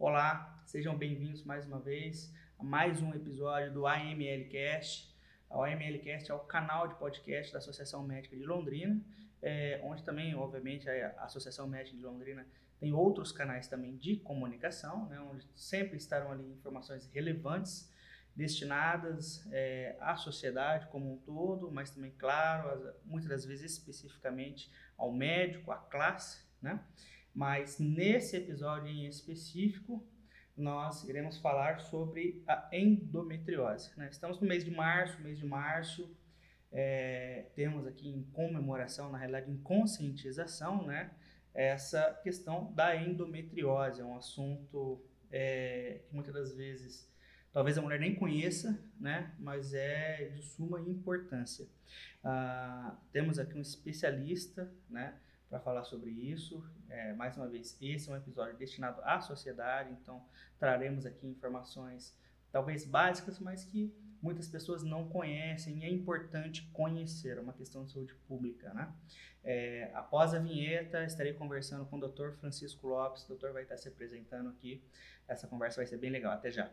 Olá, sejam bem-vindos mais uma vez a mais um episódio do AMLcast. O AMLcast é o canal de podcast da Associação Médica de Londrina, é, onde também, obviamente, a Associação Médica de Londrina tem outros canais também de comunicação, né, onde sempre estarão ali informações relevantes destinadas é, à sociedade como um todo, mas também, claro, muitas das vezes especificamente ao médico, à classe, né? Mas nesse episódio em específico, nós iremos falar sobre a endometriose. Né? Estamos no mês de março, mês de março, é, temos aqui em comemoração, na realidade em conscientização, né? essa questão da endometriose. É um assunto é, que muitas das vezes talvez a mulher nem conheça, né? mas é de suma importância. Ah, temos aqui um especialista né? Para falar sobre isso. É, mais uma vez, esse é um episódio destinado à sociedade, então traremos aqui informações talvez básicas, mas que muitas pessoas não conhecem e é importante conhecer, é uma questão de saúde pública, né? É, após a vinheta, estarei conversando com o Dr. Francisco Lopes, o doutor vai estar se apresentando aqui, essa conversa vai ser bem legal, até já.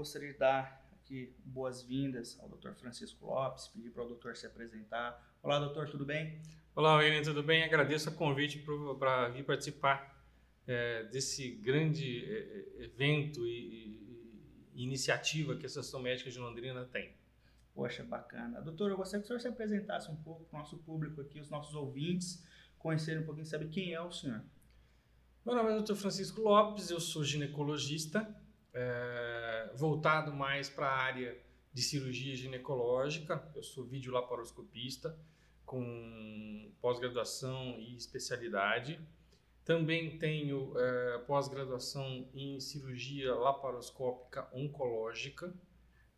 Gostaria de dar aqui boas-vindas ao Dr. Francisco Lopes, pedir para o doutor se apresentar. Olá, doutor, tudo bem? Olá, William, tudo bem? Agradeço o convite para vir participar é, desse grande é, é, evento e, e, iniciativa que a Associação Médica de Londrina tem. Poxa, bacana. Doutor, eu gostaria que o senhor se apresentasse um pouco para o nosso público aqui, os nossos ouvintes, conhecerem um pouquinho, saber quem é o senhor. Meu nome é Dr. Francisco Lopes, eu sou ginecologista, é, voltado mais para a área de cirurgia ginecológica. Eu sou videolaparoscopista com pós-graduação e especialidade. Também tenho é, pós-graduação em cirurgia laparoscópica oncológica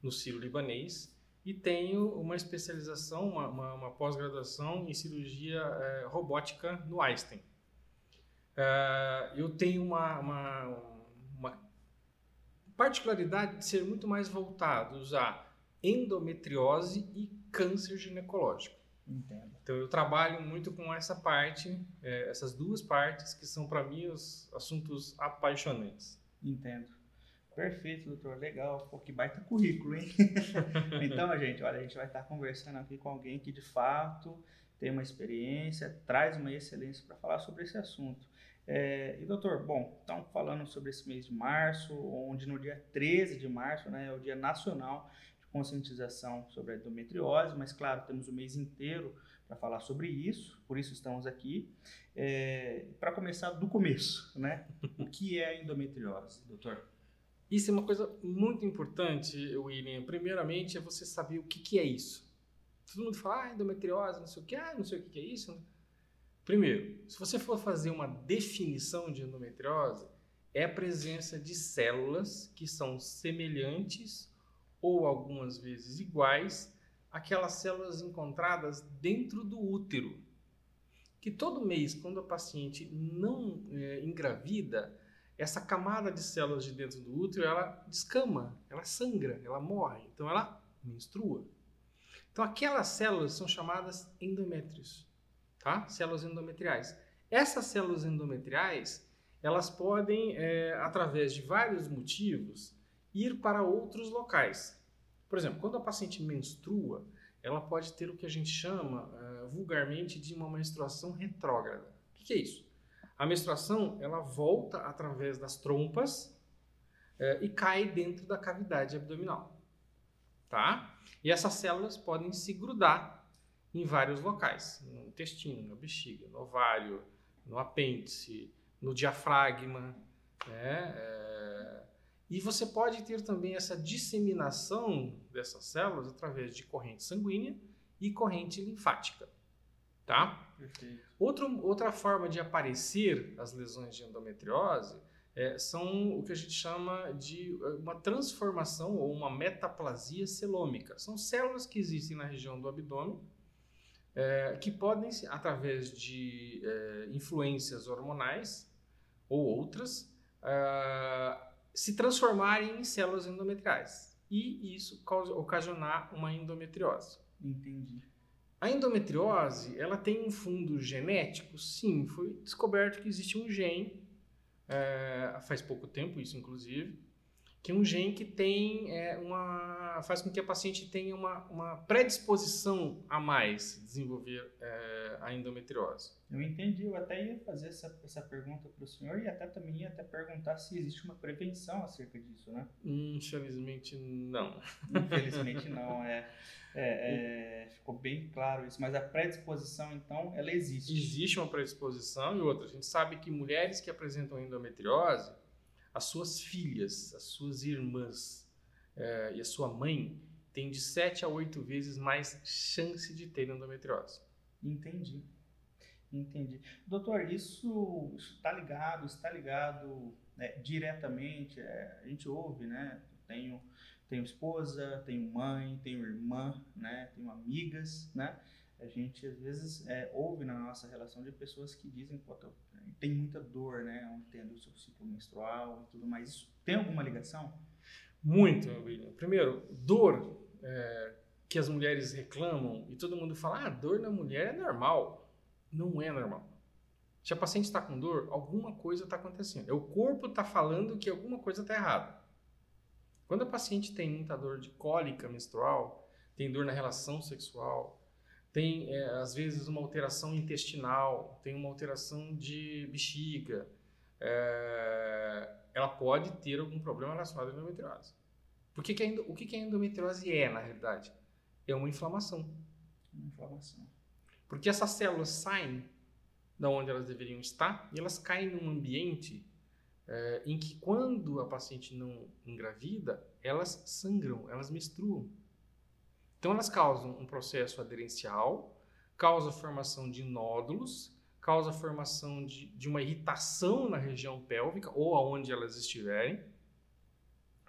no Ciro Libanês e tenho uma especialização, uma, uma, uma pós-graduação em cirurgia é, robótica no Einstein. É, eu tenho uma, uma particularidade de ser muito mais voltados a endometriose e câncer ginecológico. Entendo. Então eu trabalho muito com essa parte, é, essas duas partes que são para mim os assuntos apaixonantes. Entendo. Perfeito, doutor. Legal. Pô, que baita currículo, hein? então, gente, olha, a gente vai estar conversando aqui com alguém que de fato tem uma experiência, traz uma excelência para falar sobre esse assunto. É, e doutor, bom, estamos falando sobre esse mês de março, onde no dia 13 de março né, é o Dia Nacional de Conscientização sobre a Endometriose, mas claro, temos o mês inteiro para falar sobre isso, por isso estamos aqui. É, para começar do começo, né? O que é a endometriose, doutor? Isso é uma coisa muito importante, William. Primeiramente, é você saber o que, que é isso. Todo mundo fala, ah, endometriose, não sei o que, ah, não sei o que, que é isso. Primeiro, se você for fazer uma definição de endometriose, é a presença de células que são semelhantes ou algumas vezes iguais àquelas células encontradas dentro do útero. Que todo mês, quando a paciente não é, engravida, essa camada de células de dentro do útero ela descama, ela sangra, ela morre, então ela menstrua. Então aquelas células são chamadas endométrios tá? Células endometriais. Essas células endometriais, elas podem, é, através de vários motivos, ir para outros locais. Por exemplo, quando a paciente menstrua, ela pode ter o que a gente chama uh, vulgarmente de uma menstruação retrógrada. O que, que, é isso? A menstruação ela volta através das trompas uh, e cai dentro da cavidade abdominal, tá? E essas células podem se grudar em vários locais, no intestino, na bexiga, no ovário, no apêndice, no diafragma, né? É... E você pode ter também essa disseminação dessas células através de corrente sanguínea e corrente linfática, tá? Outro, outra forma de aparecer as lesões de endometriose é, são o que a gente chama de é, uma transformação ou uma metaplasia celômica. São células que existem na região do abdômen é, que podem, através de é, influências hormonais ou outras, é, se transformarem em células endometriais e isso causa, ocasionar uma endometriose. Entendi. A endometriose, ela tem um fundo genético? Sim, foi descoberto que existe um gene, é, faz pouco tempo isso inclusive, que é um gene que tem é, uma faz com que a paciente tenha uma, uma predisposição a mais desenvolver é, a endometriose. Eu entendi, eu até ia fazer essa, essa pergunta para o senhor e até também ia até perguntar se existe uma prevenção acerca disso, né? Infelizmente não. Infelizmente não, é, é, é, ficou bem claro isso, mas a predisposição então ela existe. Existe uma predisposição e outra, a gente sabe que mulheres que apresentam endometriose as suas filhas, as suas irmãs é, e a sua mãe têm de 7 a 8 vezes mais chance de ter endometriose. Entendi. Entendi. Doutor, isso está ligado, está ligado né, diretamente, é, a gente ouve, né? Tenho, tenho esposa, tenho mãe, tenho irmã, né? Tenho amigas, né? A gente às vezes é, ouve na nossa relação de pessoas que dizem, pô, tem muita dor, né? Onde tem o seu ciclo menstrual e tudo mais. Isso tem alguma ligação? Muito, William. Primeiro, dor é, que as mulheres reclamam e todo mundo fala, ah, dor na mulher é normal. Não é normal. Se a paciente está com dor, alguma coisa está acontecendo. É o corpo está falando que alguma coisa está errada. Quando a paciente tem muita dor de cólica menstrual, tem dor na relação sexual, tem é, às vezes uma alteração intestinal, tem uma alteração de bexiga, é, ela pode ter algum problema relacionado à endometriose. Por que que a, o que, que a endometriose é, na realidade? É uma inflamação. Uma inflamação. Porque essas células saem da onde elas deveriam estar e elas caem num ambiente é, em que quando a paciente não engravida, elas sangram, elas menstruam. Então, elas causam um processo aderencial, causa a formação de nódulos, causa a formação de, de uma irritação na região pélvica ou aonde elas estiverem,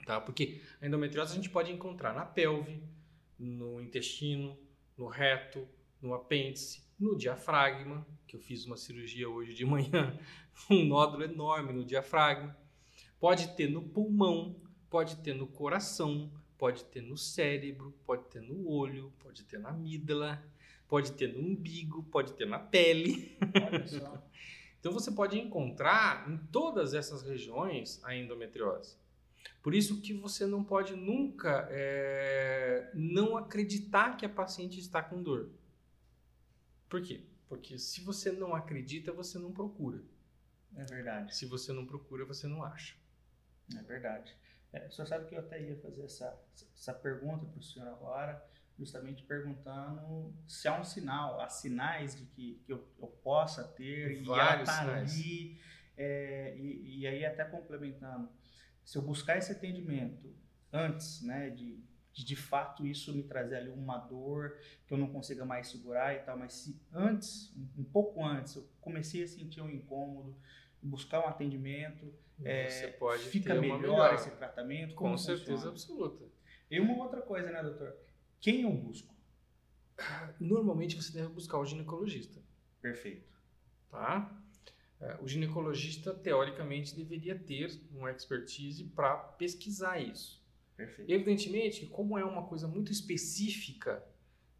tá? Porque a endometriose a gente pode encontrar na pelve, no intestino, no reto, no apêndice, no diafragma, que eu fiz uma cirurgia hoje de manhã, um nódulo enorme no diafragma. Pode ter no pulmão, pode ter no coração, pode ter no cérebro, pode ter no olho, pode ter na amígdala, pode ter no umbigo, pode ter na pele. Olha só. então você pode encontrar em todas essas regiões a endometriose. Por isso que você não pode nunca é, não acreditar que a paciente está com dor. Por quê? Porque se você não acredita, você não procura. É verdade. Se você não procura, você não acha. É verdade. É, o senhor sabe que eu até ia fazer essa, essa pergunta para o senhor agora, justamente perguntando se há um sinal, há sinais de que, que eu, eu possa ter, Vários e tá ali, é, e, e aí até complementando, se eu buscar esse atendimento antes, né, de, de de fato isso me trazer ali uma dor que eu não consiga mais segurar e tal, mas se antes, um pouco antes, eu comecei a sentir um incômodo, buscar um atendimento, é, pode fica melhor esse tratamento? Com certeza absoluta. E uma outra coisa, né, doutor? Quem eu busco? Normalmente você deve buscar o ginecologista. Perfeito. Tá? É, o ginecologista, teoricamente, deveria ter uma expertise para pesquisar isso. Perfeito. Evidentemente, como é uma coisa muito específica,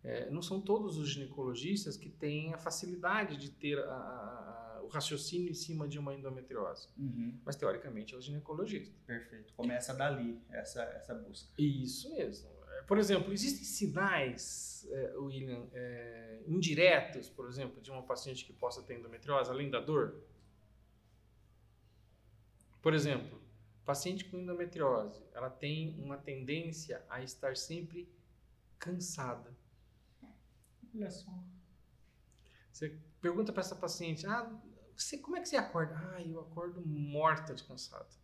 é, não são todos os ginecologistas que têm a facilidade de ter a, o raciocínio em cima de uma endometriose. Uhum. Mas, teoricamente, é o ginecologista. Perfeito. Começa dali, essa, essa busca. Isso mesmo. É, por exemplo, existem sinais, é, William, é, indiretos, por exemplo, de uma paciente que possa ter endometriose, além da dor? Por exemplo, paciente com endometriose, ela tem uma tendência a estar sempre cansada. Olha só. Você pergunta para essa paciente, ah, você, como é que você acorda? Ah, eu acordo morta de cansado.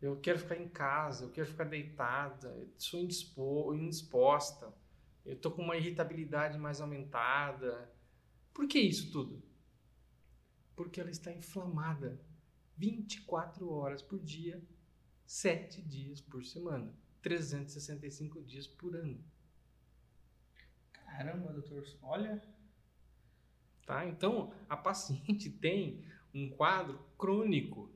Eu quero ficar em casa, eu quero ficar deitada, eu sou indispo, indisposta, eu tô com uma irritabilidade mais aumentada. Por que isso tudo? Porque ela está inflamada 24 horas por dia, 7 dias por semana, 365 dias por ano. Caramba, doutor, olha, Tá? Então, a paciente tem um quadro crônico.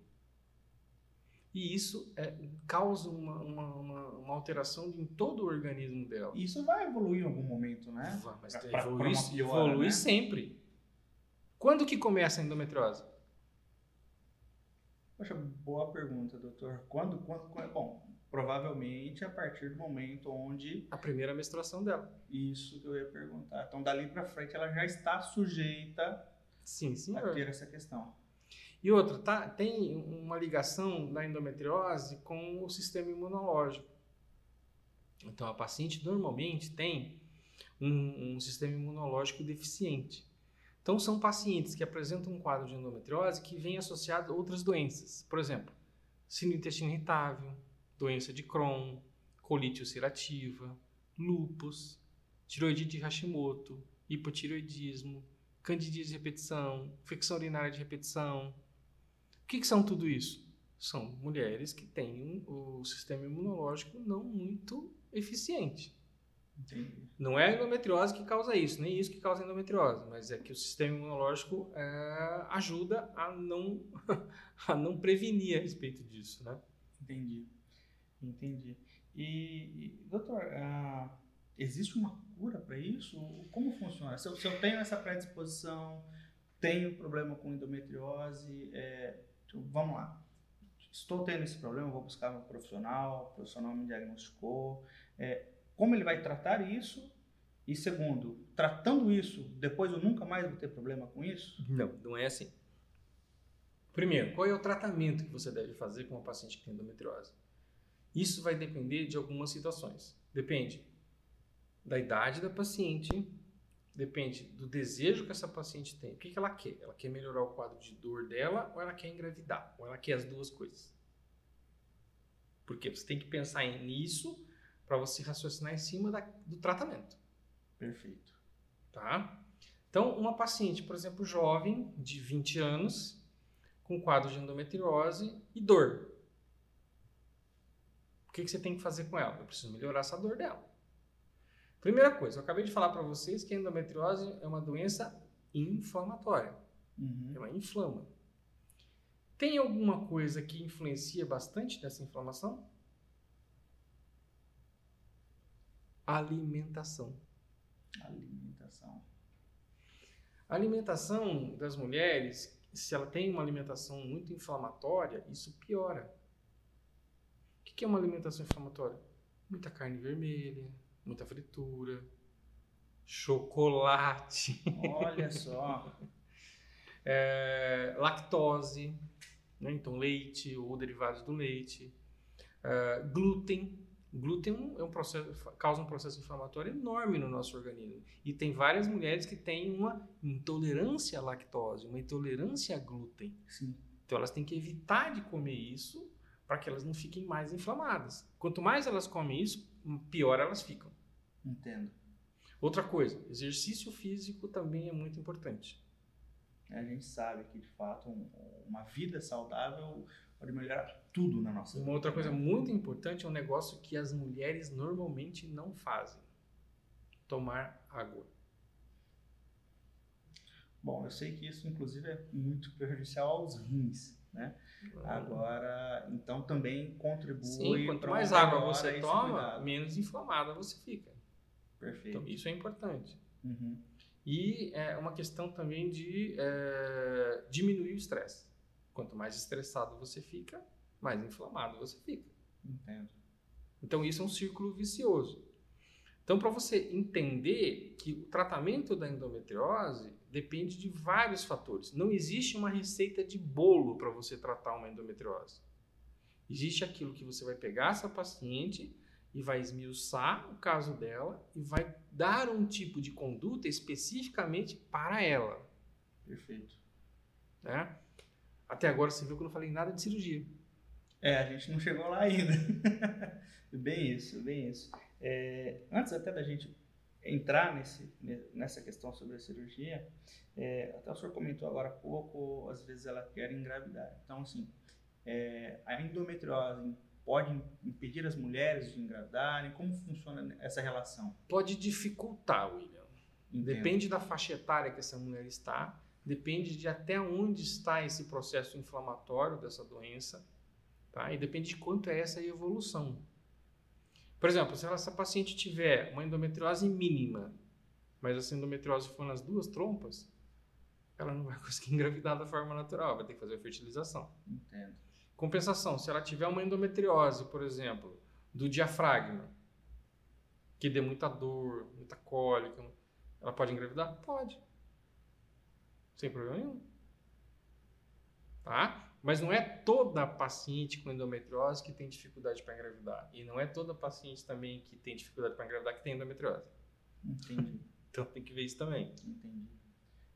E isso é, causa uma, uma, uma, alteração em todo o organismo dela. Isso vai evoluir em algum momento, né? Vai, mas pra, evolui, pra piora, evolui né? sempre. Quando que começa a endometriose? Poxa, boa pergunta, doutor. Quando, quando, quando, bom, provavelmente a partir do momento onde a primeira menstruação dela. Isso que eu ia perguntar. Então dali para frente ela já está sujeita sim, senhor. a ter essa questão. E outra, tá, tem uma ligação da endometriose com o sistema imunológico. Então a paciente normalmente tem um, um sistema imunológico deficiente. Então, são pacientes que apresentam um quadro de endometriose que vem associado a outras doenças. Por exemplo, síndrome intestino irritável, doença de Crohn, colite ulcerativa, lúpus, tiroidite de Hashimoto, hipotiroidismo, candidíase de repetição, infecção urinária de repetição. O que, que são tudo isso? São mulheres que têm o sistema imunológico não muito eficiente. Entendi. Não é a endometriose que causa isso, nem isso que causa a endometriose, mas é que o sistema imunológico é, ajuda a não, a não prevenir a respeito disso, né? Entendi, entendi. E, doutor, uh, existe uma cura para isso? Como funciona? Se eu, se eu, tenho essa predisposição, tenho problema com endometriose, é, então, vamos lá. Estou tendo esse problema, vou buscar um profissional, o profissional me diagnosticou. É, como ele vai tratar isso? E segundo, tratando isso, depois eu nunca mais vou ter problema com isso? Não, não é assim. Primeiro, qual é o tratamento que você deve fazer com uma paciente que tem endometriose? Isso vai depender de algumas situações. Depende da idade da paciente, depende do desejo que essa paciente tem. O que, que ela quer? Ela quer melhorar o quadro de dor dela ou ela quer engravidar? Ou ela quer as duas coisas? Porque você tem que pensar nisso para você raciocinar em cima da, do tratamento. Perfeito. Tá? Então, uma paciente, por exemplo, jovem, de 20 anos, com quadro de endometriose e dor. O que, que você tem que fazer com ela? Eu preciso melhorar essa dor dela. Primeira coisa, eu acabei de falar para vocês que a endometriose é uma doença inflamatória. Uhum. Ela inflama. Tem alguma coisa que influencia bastante nessa inflamação? alimentação. Alimentação. A alimentação das mulheres, se ela tem uma alimentação muito inflamatória, isso piora. O que é uma alimentação inflamatória? Muita carne vermelha, muita fritura, chocolate. Olha só. é, lactose, né? então leite ou derivados do leite, é, glúten, glúten é um processo, causa um processo inflamatório enorme no nosso organismo. E tem várias mulheres que têm uma intolerância à lactose, uma intolerância a glúten. Sim. Então elas têm que evitar de comer isso para que elas não fiquem mais inflamadas. Quanto mais elas comem isso, pior elas ficam. Entendo. Outra coisa, exercício físico também é muito importante. A gente sabe que, de fato, uma vida saudável pode melhorar tudo na nossa Uma vida. outra coisa muito importante é um negócio que as mulheres normalmente não fazem: tomar água. Bom, eu sei que isso, inclusive, é muito prejudicial aos rins, né? Agora, então também contribui. Sim, quanto mais água você toma, menos inflamada você fica. Perfeito. Então, isso é importante. Uhum. E é uma questão também de é, diminuir o estresse. Quanto mais estressado você fica, mais inflamado você fica. Entendo. Então isso é um círculo vicioso. Então, para você entender que o tratamento da endometriose depende de vários fatores. Não existe uma receita de bolo para você tratar uma endometriose. Existe aquilo que você vai pegar essa paciente e vai esmiuçar o caso dela e vai dar um tipo de conduta especificamente para ela. Perfeito. Né? Até agora você viu que eu não falei nada de cirurgia. É, a gente não chegou lá ainda. bem isso, bem isso. É, antes até da gente entrar nesse, nessa questão sobre a cirurgia, é, até o senhor comentou agora há pouco, às vezes ela quer engravidar. Então, assim, é, a endometriose pode impedir as mulheres de engravidarem? Como funciona essa relação? Pode dificultar, William. Entendo. Depende da faixa etária que essa mulher está depende de até onde está esse processo inflamatório dessa doença. Tá? E depende de quanto é essa evolução. Por exemplo, se essa paciente tiver uma endometriose mínima, mas essa endometriose for nas duas trompas, ela não vai conseguir engravidar da forma natural, vai ter que fazer a fertilização. Entendo. Compensação, se ela tiver uma endometriose, por exemplo, do diafragma, que dê muita dor, muita cólica, ela pode engravidar? Pode. Sem problema nenhum. Tá? Mas não é toda paciente com endometriose que tem dificuldade para engravidar. E não é toda paciente também que tem dificuldade para engravidar que tem endometriose. Entendi. então tem que ver isso também. Entendi.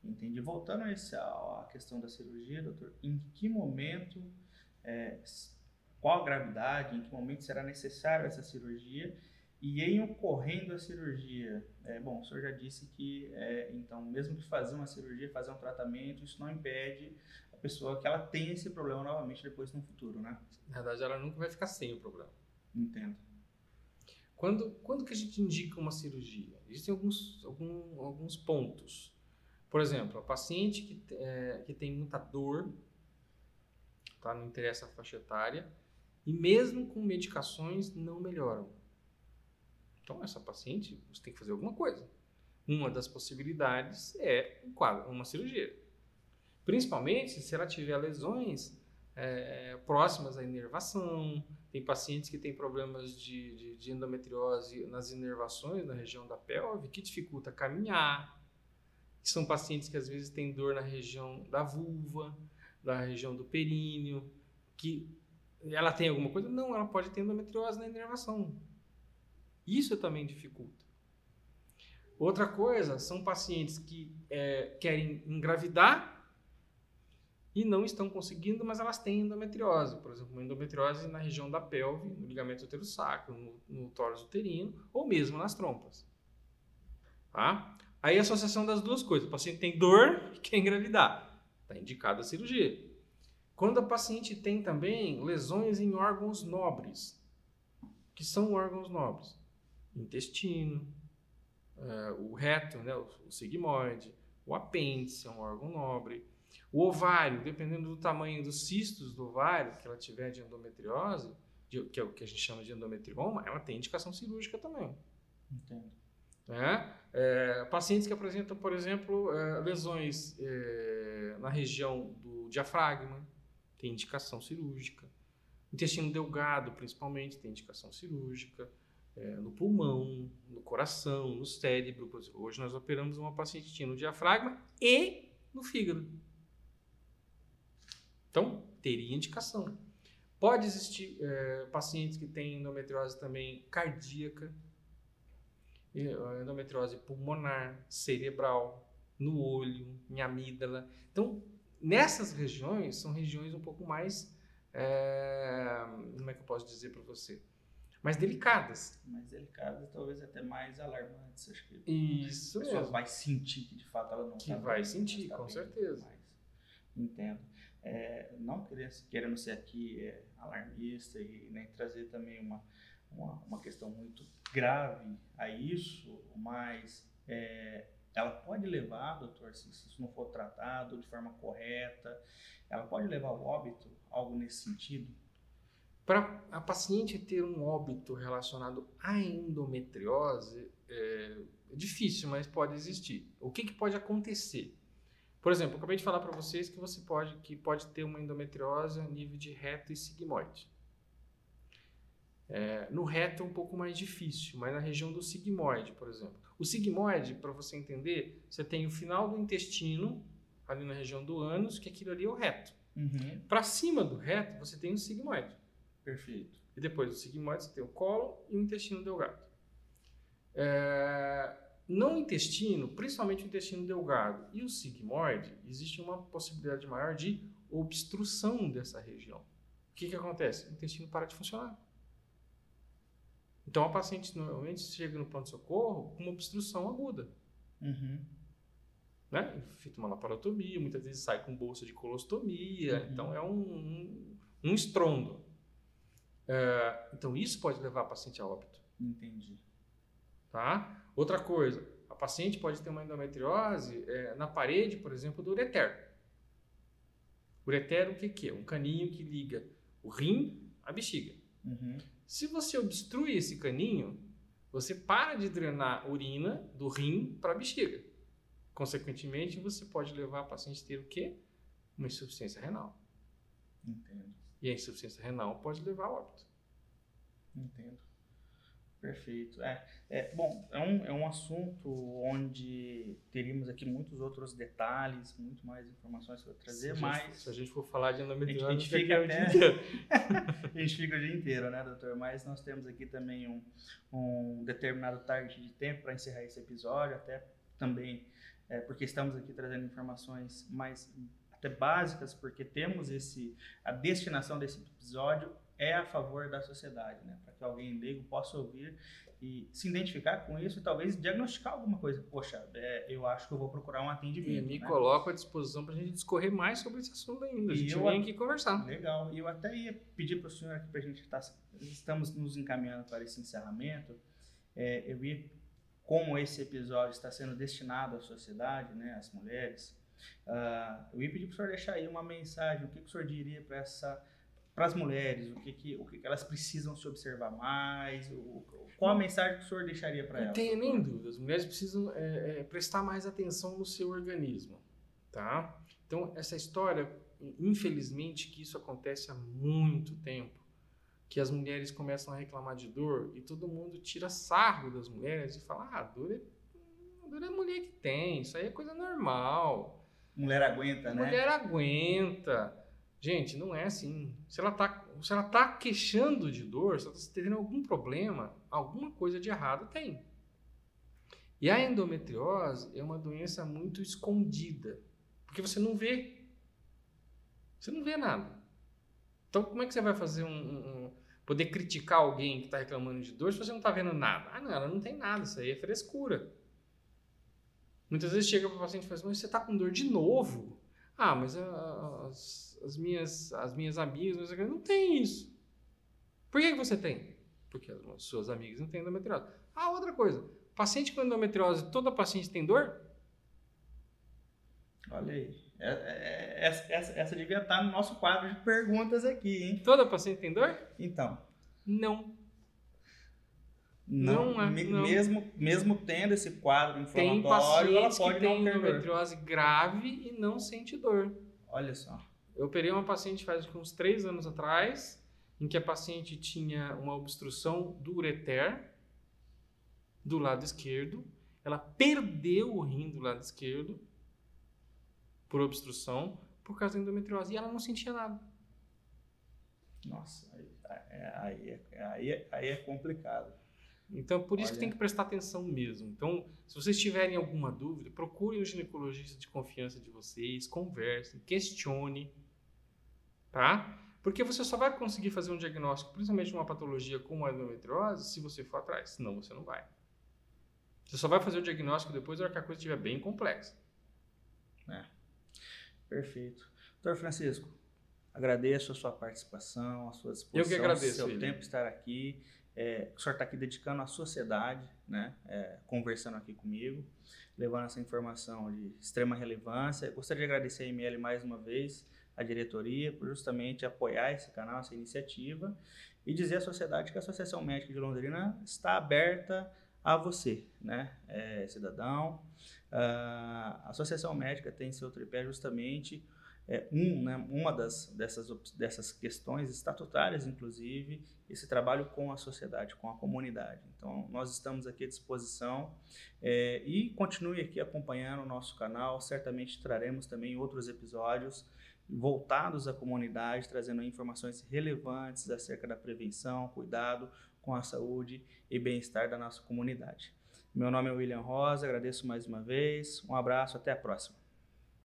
Entendi. Voltando a questão da cirurgia, doutor, em que momento, é, qual a gravidade, em que momento será necessário essa cirurgia? E em ocorrendo a cirurgia, é, bom, o senhor já disse que, é, então, mesmo que fazer uma cirurgia, fazer um tratamento, isso não impede pessoa que ela tenha esse problema novamente depois no futuro, né? Na verdade, ela nunca vai ficar sem o problema. Entendo. Quando, quando que a gente indica uma cirurgia? Existem alguns, algum, alguns pontos. Por exemplo, a paciente que, é, que tem muita dor, tá? não interessa a faixa etária, e mesmo com medicações não melhoram. Então, essa paciente, você tem que fazer alguma coisa. Uma das possibilidades é um quadro, uma cirurgia. Principalmente se ela tiver lesões é, próximas à inervação. Tem pacientes que têm problemas de, de, de endometriose nas inervações, na região da pelve, que dificulta caminhar são pacientes que às vezes têm dor na região da vulva, da região do períneo, que ela tem alguma coisa? Não, ela pode ter endometriose na inervação. Isso também dificulta. Outra coisa, são pacientes que é, querem engravidar e não estão conseguindo, mas elas têm endometriose. Por exemplo, uma endometriose na região da pelve, no ligamento uterosacro, no, no tórax uterino ou mesmo nas trompas. Tá? Aí a associação das duas coisas. O paciente tem dor e quer engravidar. Está indicada a cirurgia. Quando a paciente tem também lesões em órgãos nobres, que são órgãos nobres, intestino, uh, o reto, né, o, sigmoide, o apêndice é um órgão nobre, o ovário, dependendo do tamanho dos cistos do ovário que ela tiver de endometriose, de, que é o que a gente chama de endometrioma, ela tem indicação cirúrgica também. Entendo. Né? É, pacientes que apresentam, por exemplo, é, lesões é, na região do diafragma, tem indicação cirúrgica. Intestino delgado, principalmente, tem indicação cirúrgica. É, no pulmão, no coração, no cérebro. Hoje nós operamos uma paciente que tinha no diafragma e no fígado. Então, teria indicação. Pode existir é, pacientes que têm endometriose também cardíaca, endometriose pulmonar, cerebral, no olho, em amígdala. Então, nessas regiões, são regiões um pouco mais. É, como é que eu posso dizer para você? Mais delicadas. Mais delicadas, talvez até mais alarmantes. Acho que Isso a pessoa vai sentir que de fato ela não Que tá vai bem, sentir, tá com bem, certeza. entendo. É, não querendo, ser aqui é, alarmista e nem trazer também uma, uma, uma questão muito grave a isso, mas é, ela pode levar, doutor, se isso não for tratado de forma correta, ela pode levar ao óbito, algo nesse sentido? Para a paciente ter um óbito relacionado à endometriose, é, é difícil, mas pode existir. O que, que pode acontecer? Por exemplo, eu acabei de falar para vocês que você pode, que pode ter uma endometriose a nível de reto e sigmoide. É, no reto é um pouco mais difícil, mas na região do sigmoide, por exemplo. O sigmoide, para você entender, você tem o final do intestino, ali na região do ânus, que aquilo ali é o reto. Uhum. Para cima do reto, você tem o sigmoide. Perfeito. E depois do sigmoide, você tem o cólon e o intestino delgado. É, no intestino, principalmente o intestino delgado e o sigmoide, existe uma possibilidade maior de obstrução dessa região. O que, que acontece? O intestino para de funcionar. Então, a paciente normalmente chega no pronto-socorro com uma obstrução aguda. Uhum. Né? Feita uma laparotomia, muitas vezes sai com bolsa de colostomia. Uhum. Então, é um, um, um estrondo. É, então, isso pode levar a paciente a óbito. Entendi. Tá? Outra coisa, a paciente pode ter uma endometriose é, na parede, por exemplo, do ureter. Ureter, o que, que é? Um caninho que liga o rim a bexiga. Uhum. Se você obstrui esse caninho, você para de drenar urina do rim para a bexiga. Consequentemente, você pode levar a paciente a ter o quê? Uma insuficiência renal. Entendo. E a insuficiência renal pode levar a óbito. Entendo. Perfeito. É, é, bom, é um, é um assunto onde teríamos aqui muitos outros detalhes, muito mais informações para trazer, se mas... A gente, se a gente for falar de endometriose, a gente, fica até... a gente fica o dia inteiro, né, doutor? Mas nós temos aqui também um, um determinado target de tempo para encerrar esse episódio, até também é, porque estamos aqui trazendo informações mais até básicas, porque temos esse a destinação desse episódio é a favor da sociedade, né? Para que alguém leigo possa ouvir e se identificar com isso e talvez diagnosticar alguma coisa. Poxa, é, eu acho que eu vou procurar um atendimento. E me né? coloco à disposição para a gente discorrer mais sobre esse assunto ainda. A gente eu, vem aqui conversar. Legal. E eu até ia pedir para o senhor aqui para a gente estar. Tá, estamos nos encaminhando para esse encerramento. É, eu ia, como esse episódio está sendo destinado à sociedade, né, às mulheres, uh, eu ia pedir para o senhor deixar aí uma mensagem. O que, que o senhor diria para essa para as mulheres, o que, que, o que, elas precisam se observar mais, o, qual a mensagem que o senhor deixaria para elas? Não tenho nem dúvida, as mulheres precisam é, é, prestar mais atenção no seu organismo, tá? Então, essa história, infelizmente, que isso acontece há muito tempo, que as mulheres começam a reclamar de dor e todo mundo tira sarro das mulheres e fala, ah, dor é, dor é a mulher que tem, isso aí é coisa normal. Mulher aguenta, né? Mulher aguenta. Gente, não é assim. Se ela está se ela tá queixando de dor, se ela está tendo algum problema, alguma coisa de errado tem. E a endometriose é uma doença muito escondida, porque você não vê. Você não vê nada. Então, como é que você vai fazer um, um poder criticar alguém que está reclamando de dor se você não está vendo nada? Ah, não, ela não tem nada, isso aí é frescura. Muitas vezes chega para o paciente e fala assim, mas você está com dor de novo? Ah, mas as, as minhas, as minhas amigas não tem isso. Por que, que você tem? Porque as suas amigas não têm endometriose. Ah, outra coisa. Paciente com endometriose, toda paciente tem dor? Olha aí. É, é, essa, essa, essa devia estar no nosso quadro de perguntas aqui, hein? Toda paciente tem dor? Então. Não. Não, não, é, não. Mesmo, mesmo tendo esse quadro inflamatório, ela pode que tem endometriose grave e não sente dor. Olha só. Eu operei uma paciente faz uns três anos atrás, em que a paciente tinha uma obstrução do ureter do lado esquerdo. Ela perdeu o rim do lado esquerdo por obstrução por causa da endometriose e ela não sentia nada. Nossa, aí, aí, é, aí, aí é complicado. Então, por isso Olha. que tem que prestar atenção mesmo. Então, se vocês tiverem alguma dúvida, procurem o ginecologista de confiança de vocês, conversem, questione tá? Porque você só vai conseguir fazer um diagnóstico, principalmente de uma patologia como a endometriose, se você for atrás, senão você não vai. Você só vai fazer o diagnóstico depois da hora que a coisa estiver bem complexa. É. Perfeito. Doutor Francisco, agradeço a sua participação, a sua disposição, Eu que agradeço, seu filho. tempo estar aqui. É, o senhor está aqui dedicando à sociedade, né? É, conversando aqui comigo, levando essa informação de extrema relevância. Gostaria de agradecer a ML mais uma vez a diretoria por justamente apoiar esse canal, essa iniciativa e dizer à sociedade que a Associação Médica de Londrina está aberta a você, né, é, cidadão. Uh, a Associação Médica tem seu tripé justamente é, um, né, uma das, dessas, dessas questões estatutárias, inclusive, esse trabalho com a sociedade, com a comunidade. Então, nós estamos aqui à disposição é, e continue aqui acompanhando o nosso canal. Certamente traremos também outros episódios voltados à comunidade, trazendo informações relevantes acerca da prevenção, cuidado com a saúde e bem-estar da nossa comunidade. Meu nome é William Rosa, agradeço mais uma vez, um abraço, até a próxima.